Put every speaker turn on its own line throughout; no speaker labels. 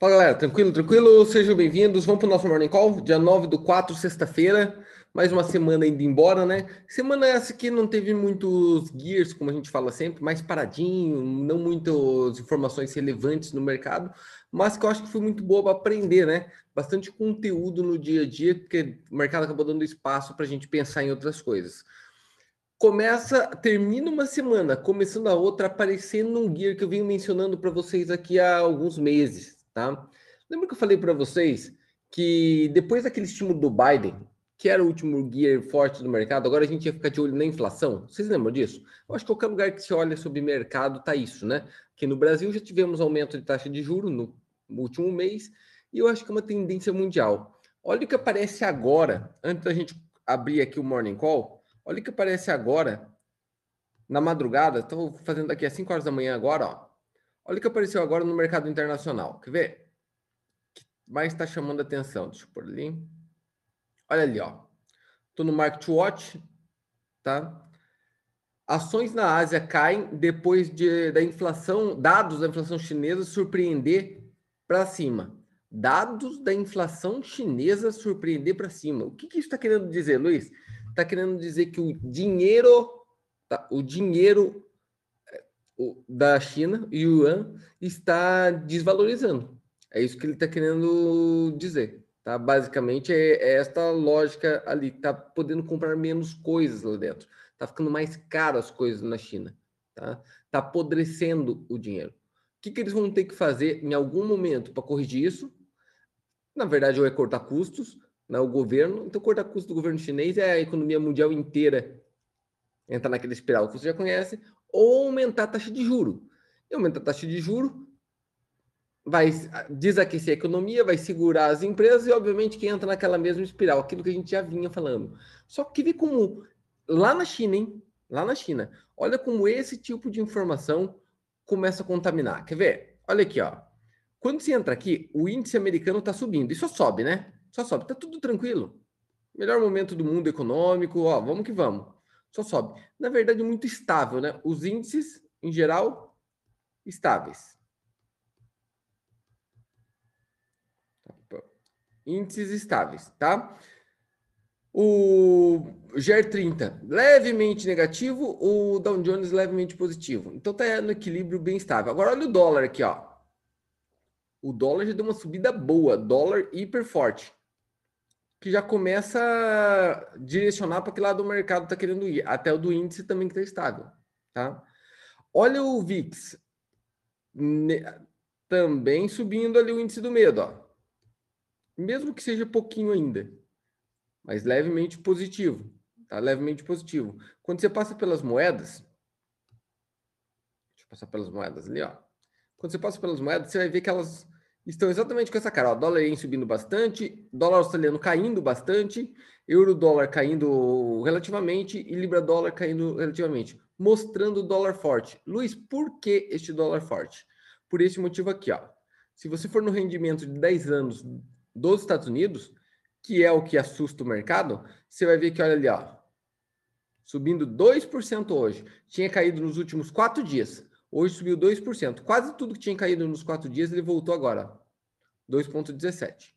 Fala galera, tranquilo, tranquilo? Sejam bem-vindos. Vamos para o nosso Morning Call, dia 9 do 4, sexta-feira. Mais uma semana indo embora, né? Semana essa que não teve muitos gears, como a gente fala sempre, mais paradinho, não muitas informações relevantes no mercado, mas que eu acho que foi muito boa para aprender, né? Bastante conteúdo no dia a dia, porque o mercado acabou dando espaço para a gente pensar em outras coisas. Começa, termina uma semana, começando a outra, aparecendo um gear que eu venho mencionando para vocês aqui há alguns meses tá? Lembra que eu falei para vocês que depois daquele estímulo do Biden, que era o último gear forte do mercado, agora a gente ia ficar de olho na inflação. Vocês lembram disso? Eu acho que qualquer lugar que se olha sobre mercado tá isso, né? Que no Brasil já tivemos aumento de taxa de juro no último mês e eu acho que é uma tendência mundial. Olha o que aparece agora, antes da gente abrir aqui o morning call. Olha o que aparece agora na madrugada. Estou fazendo aqui às 5 horas da manhã agora, ó. Olha o que apareceu agora no mercado internacional. Quer ver? Que mais está chamando a atenção? Deixa eu pôr ali. Olha ali, ó. Estou no Market Watch, tá? Ações na Ásia caem depois de, da inflação, dados da inflação chinesa surpreender para cima. Dados da inflação chinesa surpreender para cima. O que, que isso está querendo dizer, Luiz? Está querendo dizer que o dinheiro, tá? o dinheiro da China, yuan, está desvalorizando. É isso que ele está querendo dizer. Tá? Basicamente, é, é esta lógica ali. Está podendo comprar menos coisas lá dentro. Está ficando mais caro as coisas na China. Tá? Tá apodrecendo o dinheiro. O que, que eles vão ter que fazer em algum momento para corrigir isso? Na verdade, ou é cortar custos, né, o governo. Então, cortar custos do governo chinês é a economia mundial inteira entrar naquele espiral que você já conhece, ou aumentar a taxa de juro. E aumentar a taxa de juro vai desaquecer a economia, vai segurar as empresas e, obviamente, que entra naquela mesma espiral, aquilo que a gente já vinha falando. Só que vê como lá na China, hein? Lá na China, olha como esse tipo de informação começa a contaminar. Quer ver? Olha aqui, ó. Quando você entra aqui, o índice americano está subindo. E só sobe, né? Só sobe. Tá tudo tranquilo. Melhor momento do mundo econômico, ó, vamos que vamos só sobe. Na verdade, muito estável, né? Os índices, em geral, estáveis. Índices estáveis, tá? O GER30 levemente negativo, o Dow Jones levemente positivo. Então tá no equilíbrio bem estável. Agora olha o dólar aqui, ó. O dólar já deu uma subida boa, dólar hiper forte que já começa a direcionar para que lado do mercado está querendo ir, até o do índice também que está estável, tá? Olha o VIX, também subindo ali o índice do medo, ó. Mesmo que seja pouquinho ainda, mas levemente positivo, tá? Levemente positivo. Quando você passa pelas moedas, deixa eu passar pelas moedas ali, ó. Quando você passa pelas moedas, você vai ver que elas estão exatamente com essa cara. Ó, dólar ien subindo bastante, dólar australiano caindo bastante, euro dólar caindo relativamente e libra dólar caindo relativamente, mostrando dólar forte. Luiz, por que este dólar forte? Por esse motivo aqui, ó. Se você for no rendimento de 10 anos dos Estados Unidos, que é o que assusta o mercado, você vai ver que olha ali, ó, subindo 2% hoje. Tinha caído nos últimos quatro dias. Hoje subiu 2%. Quase tudo que tinha caído nos quatro dias, ele voltou agora. 2,17.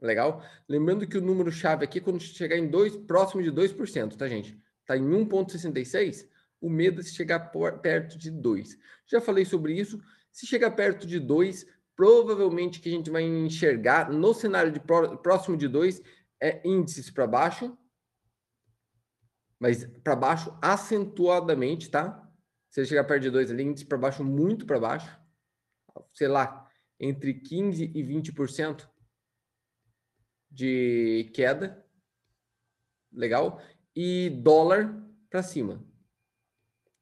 Legal? Lembrando que o número chave aqui, quando chegar em 2, próximo de 2%, tá, gente? Está em 1,66, o medo é se chegar por, perto de 2. Já falei sobre isso. Se chegar perto de 2, provavelmente que a gente vai enxergar no cenário de próximo de 2 é índices para baixo, mas para baixo acentuadamente, tá? Se ele chegar perto de 2 ali, índice para baixo, muito para baixo, sei lá, entre 15% e 20% de queda. Legal? E dólar para cima.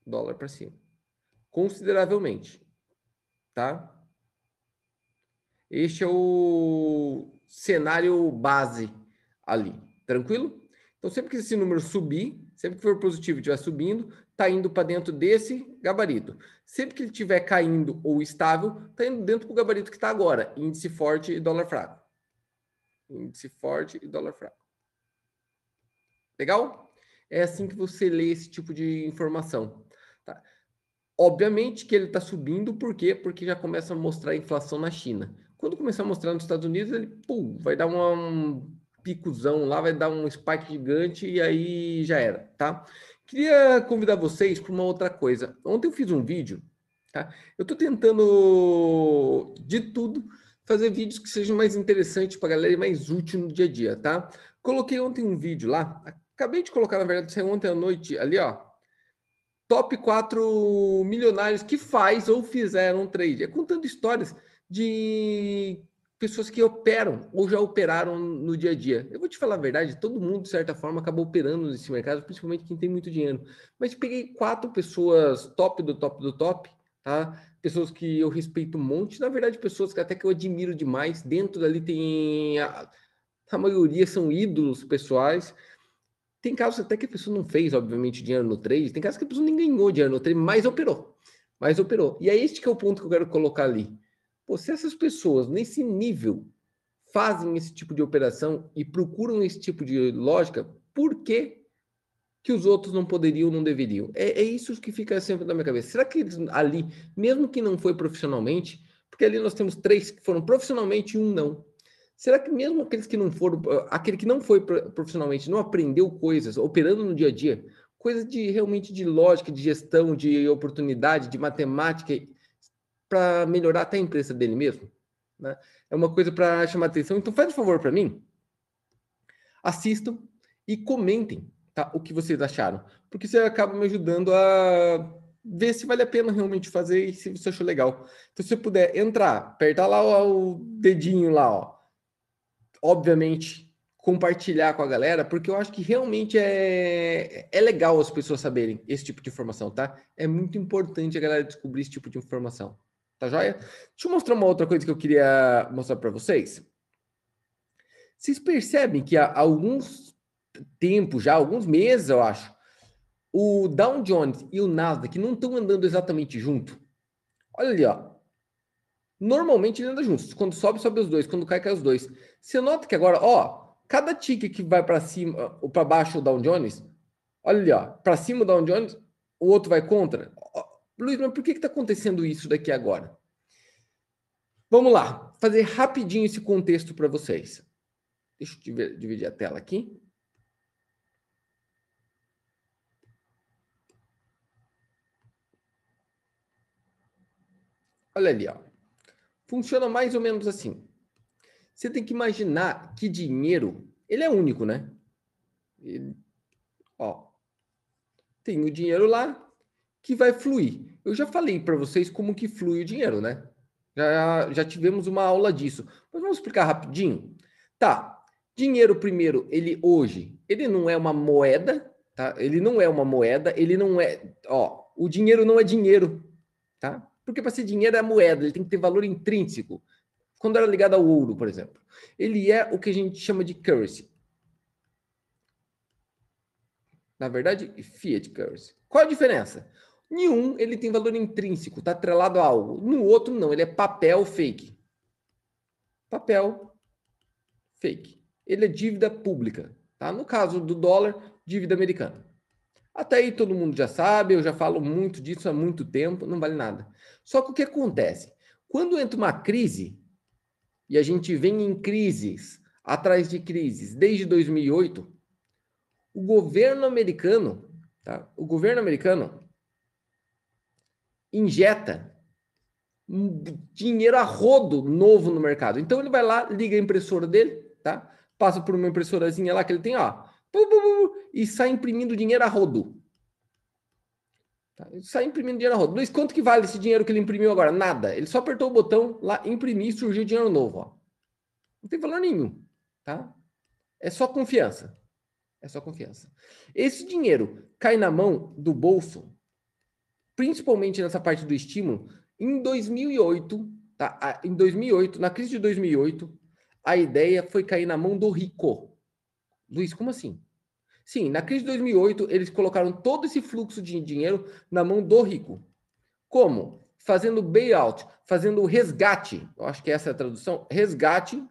Dólar para cima. Consideravelmente. Tá? Este é o cenário base ali. Tranquilo? Então, sempre que esse número subir, sempre que for positivo e estiver subindo, está indo para dentro desse gabarito. Sempre que ele estiver caindo ou estável, está indo dentro do gabarito que está agora, índice forte e dólar fraco. Índice forte e dólar fraco. Legal? É assim que você lê esse tipo de informação. Tá? Obviamente que ele está subindo, por quê? Porque já começa a mostrar a inflação na China. Quando começar a mostrar nos Estados Unidos, ele pum, vai dar uma, um picozão lá, vai dar um spike gigante e aí já era, tá? Queria convidar vocês para uma outra coisa. Ontem eu fiz um vídeo, tá? Eu estou tentando de tudo fazer vídeos que sejam mais interessantes para a galera e mais útil no dia a dia, tá? Coloquei ontem um vídeo lá, acabei de colocar, na verdade, saiu ontem à noite ali, ó. Top 4 milionários que faz ou fizeram trade. É contando histórias de pessoas que operam ou já operaram no dia a dia. Eu vou te falar a verdade, todo mundo, de certa forma, acabou operando nesse mercado, principalmente quem tem muito dinheiro. Mas peguei quatro pessoas top do top do top, tá? Pessoas que eu respeito um monte, na verdade, pessoas que até que eu admiro demais. Dentro dali tem. A, a maioria são ídolos pessoais. Tem casos até que a pessoa não fez, obviamente, dinheiro no trade. Tem casos que a pessoa nem ganhou dinheiro no trade, mas operou. Mas operou. E é este que é o ponto que eu quero colocar ali. Pô, se essas pessoas nesse nível fazem esse tipo de operação e procuram esse tipo de lógica, por que, que os outros não poderiam, não deveriam? É, é isso que fica sempre na minha cabeça. Será que eles ali, mesmo que não foi profissionalmente, porque ali nós temos três que foram profissionalmente e um não. Será que mesmo aqueles que não foram, aquele que não foi profissionalmente, não aprendeu coisas, operando no dia a dia, coisas de realmente de lógica, de gestão, de oportunidade, de matemática, para melhorar até a empresa dele mesmo. Né? É uma coisa para chamar atenção. Então, faz um favor para mim. Assistam e comentem tá, o que vocês acharam. Porque você acaba me ajudando a ver se vale a pena realmente fazer e se você achou legal. Então, se você puder entrar, apertar lá o dedinho lá, ó. Obviamente, compartilhar com a galera, porque eu acho que realmente é, é legal as pessoas saberem esse tipo de informação, tá? É muito importante a galera descobrir esse tipo de informação. Tá joia? Deixa eu mostrar uma outra coisa que eu queria mostrar para vocês. Vocês percebem que há alguns tempos, já alguns meses, eu acho, o Dow Jones e o Nasdaq não estão andando exatamente junto. Olha ali, ó. Normalmente ele anda juntos. Quando sobe, sobe os dois. Quando cai, cai os dois. Você nota que agora, ó, cada ticket que vai para cima ou para baixo o Dow Jones, olha ali, ó, para cima o Dow Jones, o outro vai contra. Luiz, mas por que está acontecendo isso daqui agora? Vamos lá, fazer rapidinho esse contexto para vocês. Deixa eu dividir a tela aqui. Olha ali, ó. Funciona mais ou menos assim. Você tem que imaginar que dinheiro, ele é único, né? Ele, ó, tem o dinheiro lá, que vai fluir. Eu já falei para vocês como que flui o dinheiro, né? Já, já tivemos uma aula disso. Mas vamos explicar rapidinho? Tá. Dinheiro primeiro, ele hoje, ele não é uma moeda, tá? Ele não é uma moeda, ele não é, ó, o dinheiro não é dinheiro, tá? Porque para ser dinheiro é moeda, ele tem que ter valor intrínseco. Quando era ligado ao ouro, por exemplo. Ele é o que a gente chama de currency. Na verdade, fiat currency. Qual a diferença? Nenhum ele tem valor intrínseco, está atrelado a algo. No outro, não, ele é papel fake. Papel fake. Ele é dívida pública. Tá? No caso do dólar, dívida americana. Até aí todo mundo já sabe, eu já falo muito disso há muito tempo, não vale nada. Só que o que acontece? Quando entra uma crise, e a gente vem em crises, atrás de crises, desde 2008, o governo americano, tá? o governo americano injeta dinheiro a rodo novo no mercado. Então ele vai lá, liga a impressora dele, tá? Passa por uma impressorazinha lá que ele tem, ó, e sai imprimindo dinheiro a rodo. Tá? Sai imprimindo dinheiro a rodo. Luiz, quanto que vale esse dinheiro que ele imprimiu agora? Nada. Ele só apertou o botão lá, imprimir e surgiu dinheiro novo, ó. Não tem valor nenhum, tá? É só confiança. É só confiança. Esse dinheiro cai na mão do bolso principalmente nessa parte do estímulo, em 2008, tá? Em 2008, na crise de 2008, a ideia foi cair na mão do rico. Luiz, como assim? Sim, na crise de 2008, eles colocaram todo esse fluxo de dinheiro na mão do rico. Como? Fazendo bailout, fazendo resgate, eu acho que essa é a tradução, resgate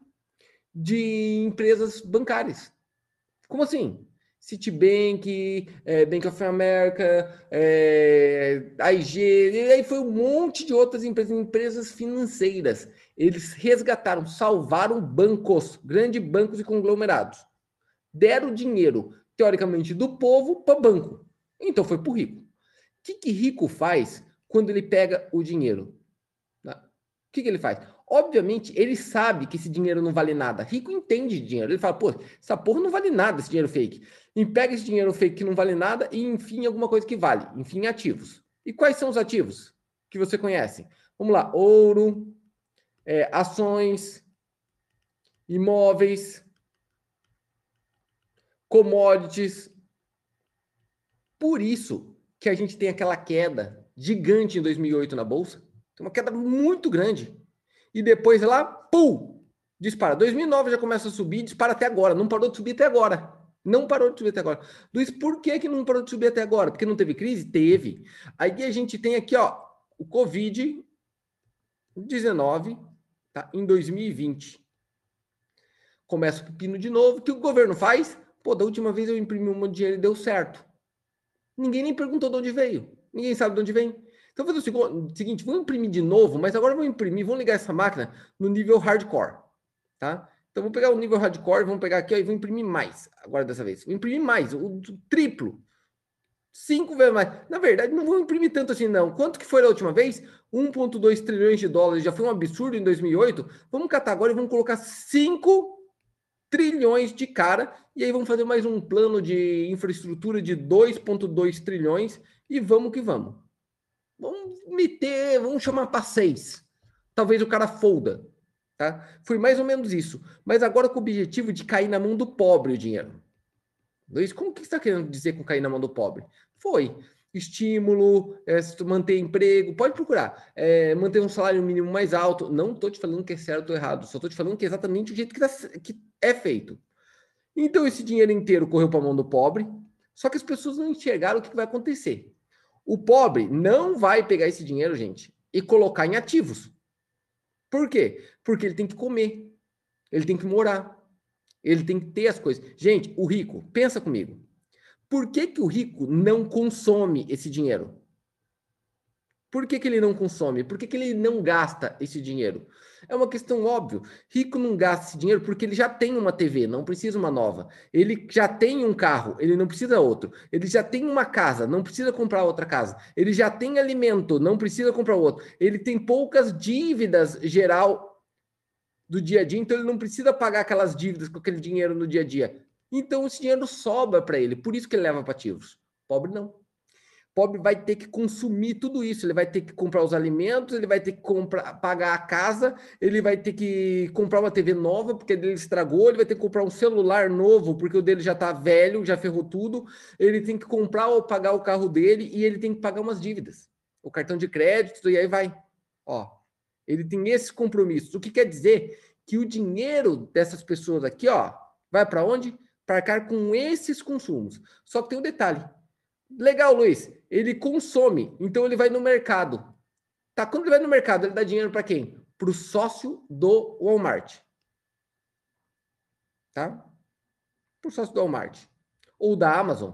de empresas bancárias. Como assim? Citibank, é, Bank of America, é, AIG, e aí foi um monte de outras empresas, empresas financeiras. Eles resgataram, salvaram bancos, grandes bancos e conglomerados. Deram dinheiro, teoricamente, do povo para banco. Então foi para o rico. O que, que rico faz quando ele pega o dinheiro? O que, que ele faz? Obviamente, ele sabe que esse dinheiro não vale nada. Rico entende dinheiro. Ele fala, pô, essa porra não vale nada, esse dinheiro fake. E pega esse dinheiro fake que não vale nada e enfim alguma coisa que vale. Enfim, ativos. E quais são os ativos que você conhece? Vamos lá, ouro, é, ações, imóveis, commodities. Por isso que a gente tem aquela queda gigante em 2008 na bolsa. Tem uma queda muito grande e depois lá, pum, dispara. 2009 já começa a subir, dispara até agora. Não parou de subir até agora. Não parou de subir até agora. Luiz, por que, que não parou de subir até agora? Porque não teve crise? Teve. Aí a gente tem aqui, ó, o Covid-19, tá? Em 2020. Começa o pepino de novo. O que o governo faz? Pô, da última vez eu imprimi um monte de dinheiro e deu certo. Ninguém nem perguntou de onde veio. Ninguém sabe de onde vem. Então, vou fazer o seguinte: vou imprimir de novo, mas agora vou imprimir, vou ligar essa máquina no nível hardcore, tá? Então, vou pegar o nível hardcore, vamos pegar aqui ó, e vou imprimir mais, agora dessa vez. Vou imprimir mais, o, o triplo. Cinco vezes mais. Na verdade, não vou imprimir tanto assim, não. Quanto que foi a última vez? 1,2 trilhões de dólares. Já foi um absurdo em 2008. Vamos catar agora e vamos colocar 5 trilhões de cara. E aí vamos fazer mais um plano de infraestrutura de 2,2 trilhões. E vamos que vamos. Vamos meter, vamos chamar para seis. Talvez o cara folda. Tá? Foi mais ou menos isso. Mas agora com o objetivo de cair na mão do pobre o dinheiro. Luiz, como que está querendo dizer com cair na mão do pobre? Foi estímulo, é, manter emprego, pode procurar, é, manter um salário mínimo mais alto. Não estou te falando que é certo ou errado, só estou te falando que é exatamente o jeito que, tá, que é feito. Então esse dinheiro inteiro correu para a mão do pobre, só que as pessoas não enxergaram o que vai acontecer. O pobre não vai pegar esse dinheiro, gente, e colocar em ativos. Por quê? Porque ele tem que comer, ele tem que morar, ele tem que ter as coisas. Gente, o rico, pensa comigo. Por que, que o rico não consome esse dinheiro? Por que, que ele não consome? Por que, que ele não gasta esse dinheiro? É uma questão óbvia. Rico não gasta esse dinheiro porque ele já tem uma TV, não precisa uma nova. Ele já tem um carro, ele não precisa outro. Ele já tem uma casa, não precisa comprar outra casa. Ele já tem alimento, não precisa comprar outro. Ele tem poucas dívidas geral do dia a dia, então ele não precisa pagar aquelas dívidas com aquele dinheiro no dia a dia. Então esse dinheiro sobra para ele, por isso que ele leva para ativos. Pobre não pobre vai ter que consumir tudo isso. Ele vai ter que comprar os alimentos, ele vai ter que comprar, pagar a casa, ele vai ter que comprar uma TV nova porque ele estragou, ele vai ter que comprar um celular novo porque o dele já está velho, já ferrou tudo. Ele tem que comprar ou pagar o carro dele e ele tem que pagar umas dívidas, o cartão de crédito e aí vai. Ó, ele tem esses compromissos. O que quer dizer que o dinheiro dessas pessoas aqui, ó, vai para onde? Para arcar com esses consumos. Só que tem um detalhe Legal, Luiz. Ele consome, então ele vai no mercado. Tá? Quando ele vai no mercado, ele dá dinheiro para quem? Para o sócio do Walmart. Tá? Para o sócio do Walmart. Ou da Amazon.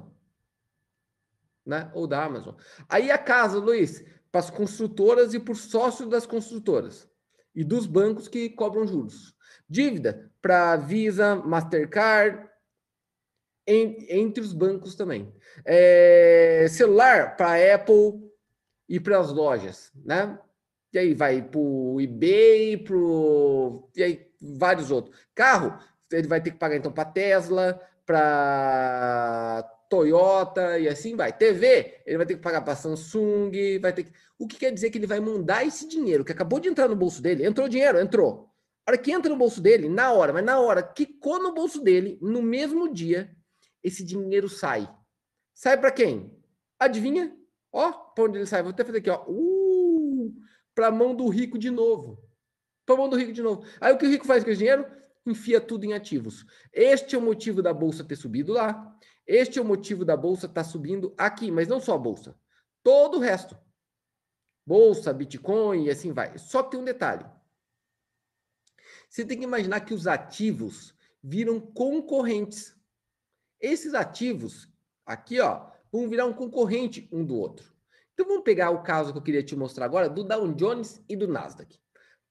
Né? Ou da Amazon. Aí a casa, Luiz, para as construtoras e por sócio das construtoras. E dos bancos que cobram juros. Dívida para Visa, Mastercard, entre os bancos também. É, celular para Apple e para as lojas, né? E aí vai para o eBay, pro e aí vários outros. Carro, ele vai ter que pagar então para Tesla, para Toyota e assim vai. TV, ele vai ter que pagar para Samsung, vai ter que... O que quer dizer que ele vai mandar esse dinheiro que acabou de entrar no bolso dele? Entrou dinheiro, entrou. A hora que entra no bolso dele, na hora, mas na hora, quicou no bolso dele, no mesmo dia, esse dinheiro sai. Sai para quem? Adivinha? Ó, para onde ele sai? Vou até fazer aqui, ó. Uh, para a mão do rico de novo. Para a mão do rico de novo. Aí o que o rico faz com esse dinheiro? Enfia tudo em ativos. Este é o motivo da bolsa ter subido lá. Este é o motivo da bolsa estar tá subindo aqui, mas não só a bolsa. Todo o resto. Bolsa, Bitcoin e assim vai. Só que tem um detalhe. Você tem que imaginar que os ativos viram concorrentes. Esses ativos aqui, ó, vão virar um concorrente um do outro. Então vamos pegar o caso que eu queria te mostrar agora do Dow Jones e do Nasdaq.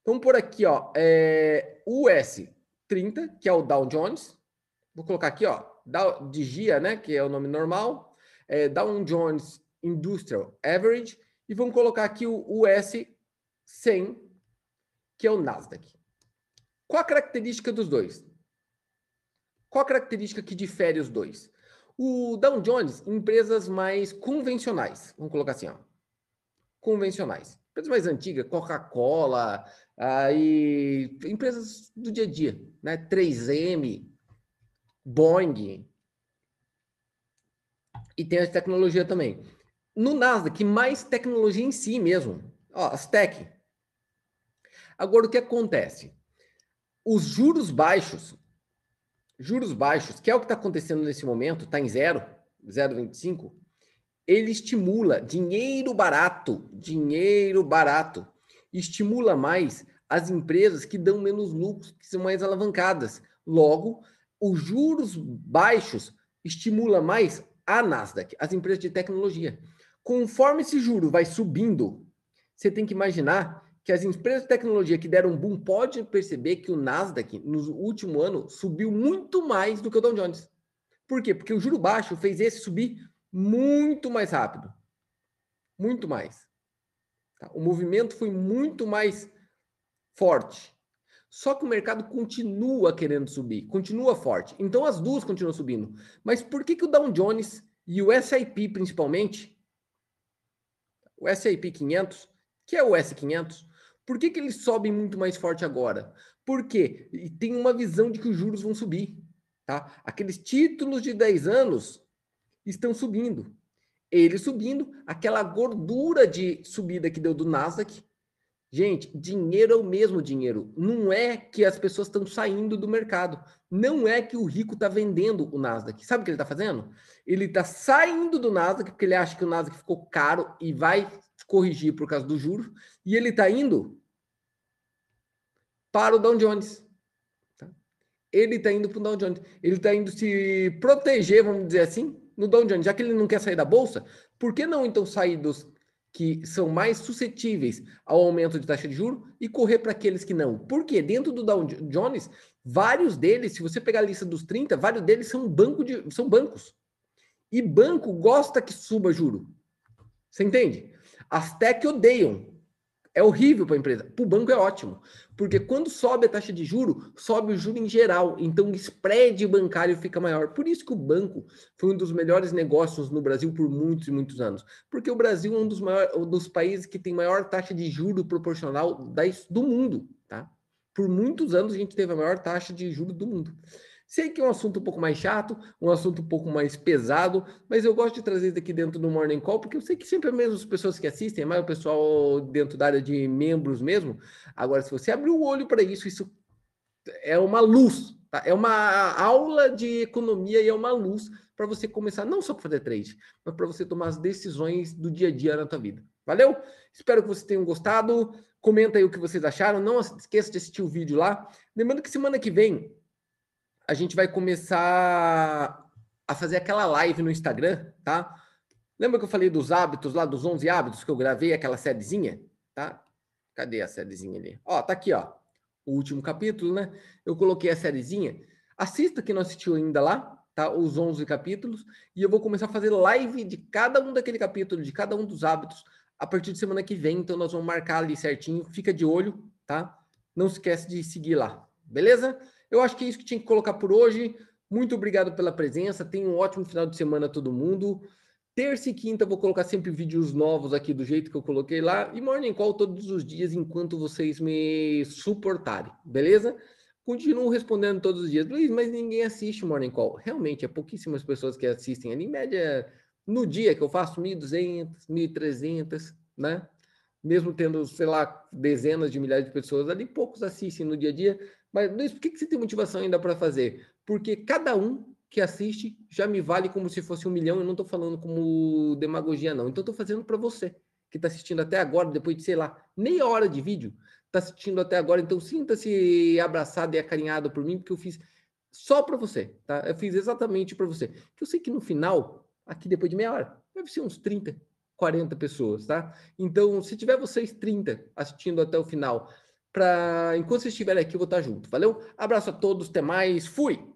Vamos por aqui, ó, é, US 30, que é o Dow Jones. Vou colocar aqui, ó, de GIA, né, que é o nome normal. É, Dow Jones Industrial Average. E vamos colocar aqui o US 100, que é o Nasdaq. Qual a característica dos dois? Qual a característica que difere os dois? O Dow Jones, empresas mais convencionais, vamos colocar assim, ó, convencionais. Empresas mais antigas, Coca-Cola, aí empresas do dia a dia, né? 3M, Boeing, e tem a tecnologia também. No Nasdaq, mais tecnologia em si mesmo. Ó, as tech. Agora, o que acontece? Os juros baixos, juros baixos, que é o que está acontecendo nesse momento, está em zero, 0,25, ele estimula dinheiro barato, dinheiro barato, estimula mais as empresas que dão menos lucros, que são mais alavancadas. Logo, os juros baixos estimula mais a Nasdaq, as empresas de tecnologia. Conforme esse juro vai subindo, você tem que imaginar que as empresas de tecnologia que deram boom pode perceber que o Nasdaq no último ano subiu muito mais do que o Dow Jones. Por quê? Porque o juro baixo fez esse subir muito mais rápido. Muito mais. Tá? O movimento foi muito mais forte. Só que o mercado continua querendo subir, continua forte. Então as duas continuam subindo. Mas por que, que o Dow Jones e o S&P principalmente, o S&P 500, que é o S500, por que, que eles sobem muito mais forte agora? Porque tem uma visão de que os juros vão subir. Tá? Aqueles títulos de 10 anos estão subindo. Ele subindo, aquela gordura de subida que deu do Nasdaq. Gente, dinheiro é o mesmo dinheiro. Não é que as pessoas estão saindo do mercado. Não é que o rico está vendendo o Nasdaq. Sabe o que ele está fazendo? Ele está saindo do Nasdaq porque ele acha que o Nasdaq ficou caro e vai corrigir por causa do juro, e ele está indo para o Dow Jones. Tá? Ele está indo para o Dow Jones. Ele está indo se proteger, vamos dizer assim, no Dow Jones. Já que ele não quer sair da bolsa, por que não então sair dos que são mais suscetíveis ao aumento de taxa de juros e correr para aqueles que não? Porque dentro do Dow Jones, vários deles, se você pegar a lista dos 30, vários deles são banco de são bancos. E banco gosta que suba juro. Você entende? As tech odeiam. É horrível para a empresa. Para o banco é ótimo. Porque quando sobe a taxa de juro, sobe o juro em geral. Então o spread bancário fica maior. Por isso que o banco foi um dos melhores negócios no Brasil por muitos e muitos anos. Porque o Brasil é um dos, maiores, um dos países que tem maior taxa de juro proporcional do mundo. Tá? Por muitos anos a gente teve a maior taxa de juro do mundo. Sei que é um assunto um pouco mais chato, um assunto um pouco mais pesado, mas eu gosto de trazer isso aqui dentro do Morning Call, porque eu sei que sempre é mesmo as pessoas que assistem, é mais o pessoal dentro da área de membros mesmo. Agora, se você abrir o olho para isso, isso é uma luz, tá? é uma aula de economia e é uma luz para você começar não só para fazer trade, mas para você tomar as decisões do dia a dia na tua vida. Valeu? Espero que vocês tenham gostado. Comenta aí o que vocês acharam. Não esqueça de assistir o vídeo lá. Lembrando que semana que vem a gente vai começar a fazer aquela live no Instagram, tá? Lembra que eu falei dos hábitos lá, dos 11 hábitos que eu gravei aquela sériezinha, tá? Cadê a sériezinha ali? Ó, tá aqui, ó. O último capítulo, né? Eu coloquei a sériezinha. Assista quem não assistiu ainda lá, tá? Os 11 capítulos. E eu vou começar a fazer live de cada um daquele capítulo, de cada um dos hábitos, a partir de semana que vem. Então nós vamos marcar ali certinho. Fica de olho, tá? Não esquece de seguir lá, beleza? Eu acho que é isso que tinha que colocar por hoje. Muito obrigado pela presença. Tenha um ótimo final de semana todo mundo. Terça e quinta vou colocar sempre vídeos novos aqui do jeito que eu coloquei lá. E Morning Call todos os dias enquanto vocês me suportarem, beleza? Continuo respondendo todos os dias. Luiz, mas ninguém assiste Morning Call. Realmente, é pouquíssimas pessoas que assistem. Em média, no dia que eu faço 1.200, 1.300, né? Mesmo tendo, sei lá, dezenas de milhares de pessoas ali, poucos assistem no dia a dia. Mas, Luiz, por que, que você tem motivação ainda para fazer? Porque cada um que assiste já me vale como se fosse um milhão. Eu não estou falando como demagogia, não. Então, estou fazendo para você que está assistindo até agora, depois de, sei lá, meia hora de vídeo, está assistindo até agora. Então, sinta-se abraçado e acarinhado por mim, porque eu fiz só para você, tá? Eu fiz exatamente para você. Que eu sei que no final, aqui depois de meia hora, deve ser uns 30, 40 pessoas, tá? Então, se tiver vocês 30 assistindo até o final, Enquanto vocês estiverem aqui, eu vou estar junto. Valeu? Abraço a todos, até mais, fui!